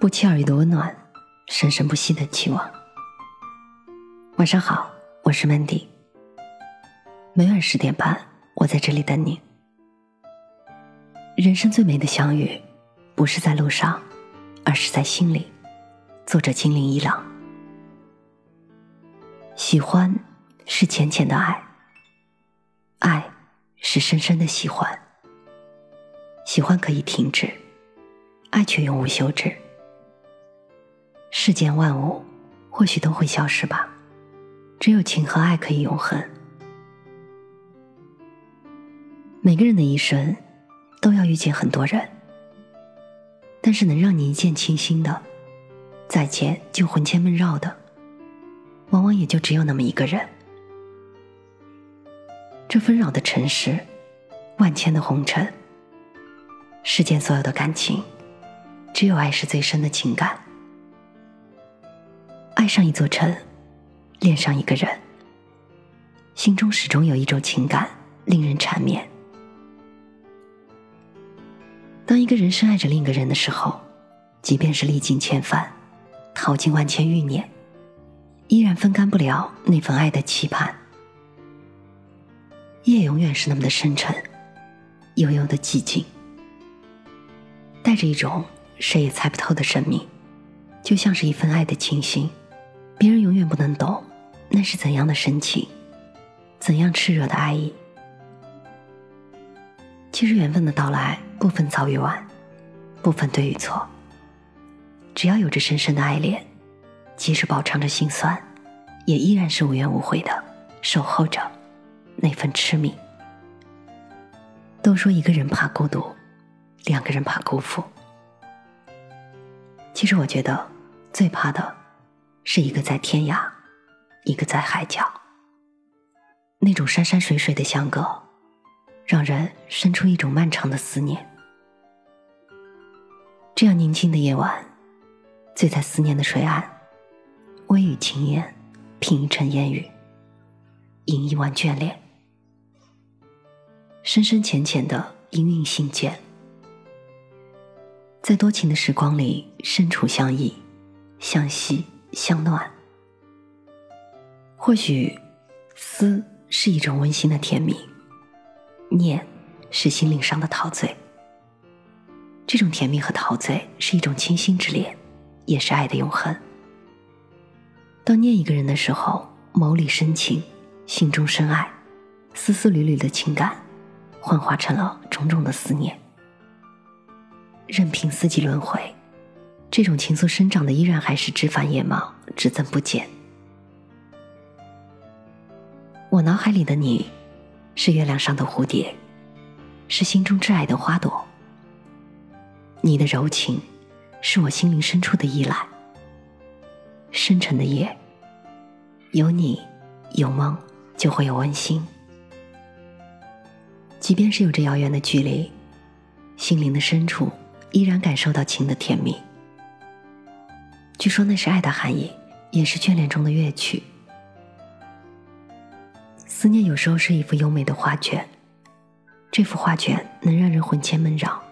不期而遇的温暖，生生不息的期望。晚上好，我是 Mandy。每晚十点半，我在这里等你。人生最美的相遇，不是在路上，而是在心里。作者：金陵一郎。喜欢是浅浅的爱，爱是深深的喜欢。喜欢可以停止，爱却永无休止。世间万物或许都会消失吧，只有情和爱可以永恒。每个人的一生都要遇见很多人，但是能让你一见倾心的，再见就魂牵梦绕的，往往也就只有那么一个人。这纷扰的城市，万千的红尘，世间所有的感情，只有爱是最深的情感。爱上一座城，恋上一个人，心中始终有一种情感令人缠绵。当一个人深爱着另一个人的时候，即便是历尽千帆，淘尽万千欲念，依然分干不了那份爱的期盼。夜永远是那么的深沉，悠悠的寂静，带着一种谁也猜不透的神秘，就像是一份爱的清新。别人永远不能懂，那是怎样的深情，怎样炽热的爱意。其实缘分的到来不分早与晚，不分对与错。只要有着深深的爱恋，即使饱尝着心酸，也依然是无怨无悔的守候着那份痴迷。都说一个人怕孤独，两个人怕辜负。其实我觉得最怕的。是一个在天涯，一个在海角。那种山山水水的相隔，让人生出一种漫长的思念。这样宁静的夜晚，醉在思念的水岸，微雨轻烟，品一城烟雨，饮一碗眷恋，深深浅浅的氤氲心间，在多情的时光里，身处相依，相惜。相暖，或许思是一种温馨的甜蜜，念是心灵上的陶醉。这种甜蜜和陶醉是一种清新之恋，也是爱的永恒。当念一个人的时候，眸里深情，心中深爱，丝丝缕缕的情感，幻化成了种种的思念。任凭四季轮回。这种情愫生长的依然还是枝繁叶茂，只增不减。我脑海里的你，是月亮上的蝴蝶，是心中挚爱的花朵。你的柔情，是我心灵深处的依赖。深沉的夜，有你，有梦，就会有温馨。即便是有着遥远的距离，心灵的深处依然感受到情的甜蜜。据说那是爱的含义，也是眷恋中的乐曲。思念有时候是一幅优美的画卷，这幅画卷能让人魂牵梦绕，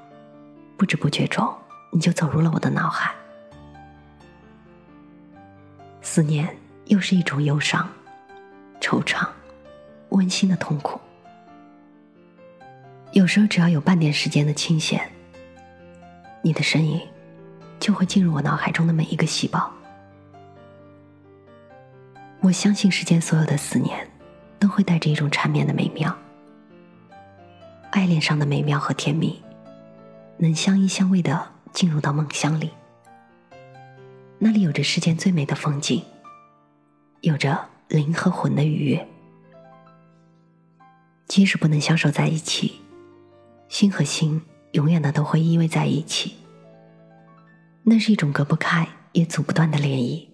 不知不觉中你就走入了我的脑海。思念又是一种忧伤、惆怅、温馨的痛苦。有时候只要有半点时间的清闲，你的身影。就会进入我脑海中的每一个细胞。我相信世间所有的思念，都会带着一种缠绵的美妙，爱恋上的美妙和甜蜜，能相依相偎的进入到梦乡里。那里有着世间最美的风景，有着灵和魂的愉悦。即使不能相守在一起，心和心永远的都会依偎在一起。那是一种隔不开也阻不断的涟漪。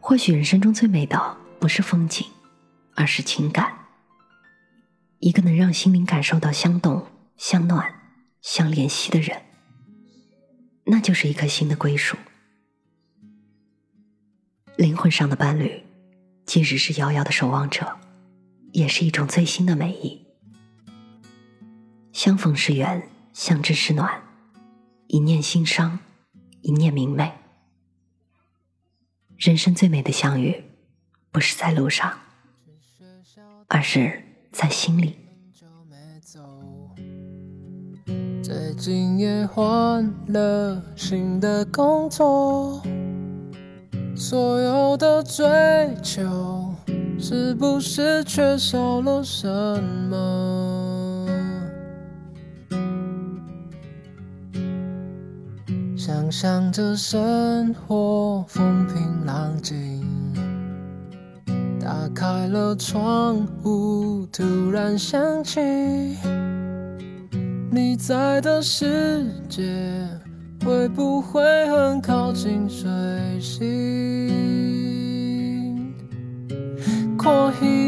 或许人生中最美的不是风景，而是情感。一个能让心灵感受到相动、相暖、相怜惜的人，那就是一颗心的归属。灵魂上的伴侣，即使是遥遥的守望者，也是一种最新的美意。相逢是缘，相知是暖。一念心伤，一念明媚。人生最美的相遇，不是在路上，而是在心里。最近也换了新的工作，所有的追求，是不是缺少了什么？想象着生活风平浪静，打开了窗户，突然想起。你在的世界会不会很靠近水星？可以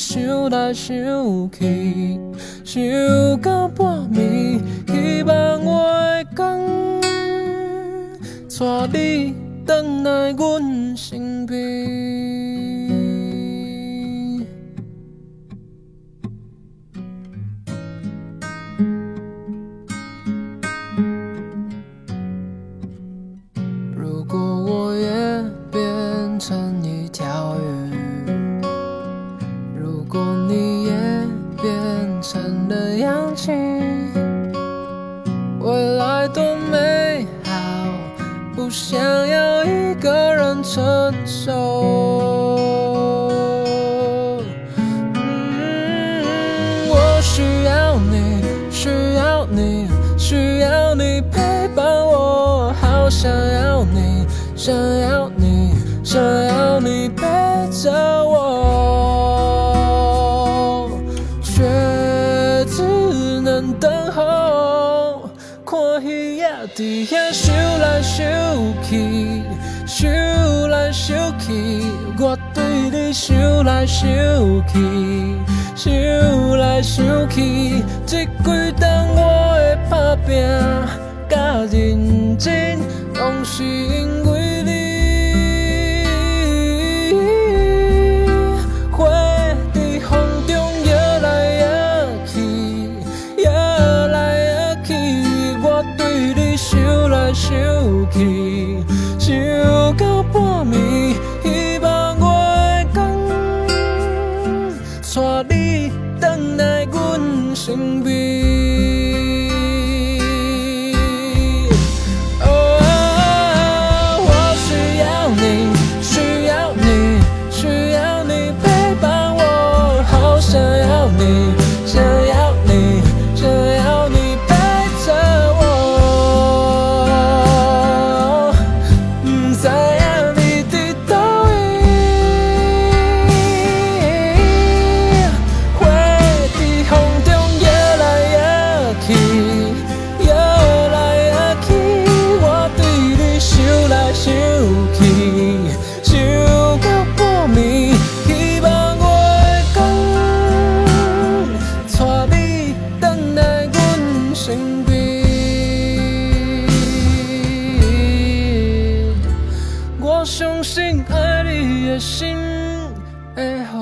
想来想去，想到半暝，希望我的天带你回来阮身边。想要一个人承受。嗯我需要你需要你需要你陪伴我好想要你想要你想要你陪着我。却只能等候看雨落的也游来游去，游来想去，我对你想来想去，想来想去，这几冬我的打拼甲认真，拢是因为。你的心会和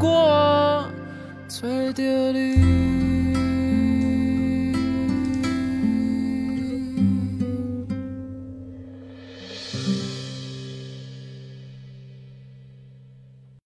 我找着你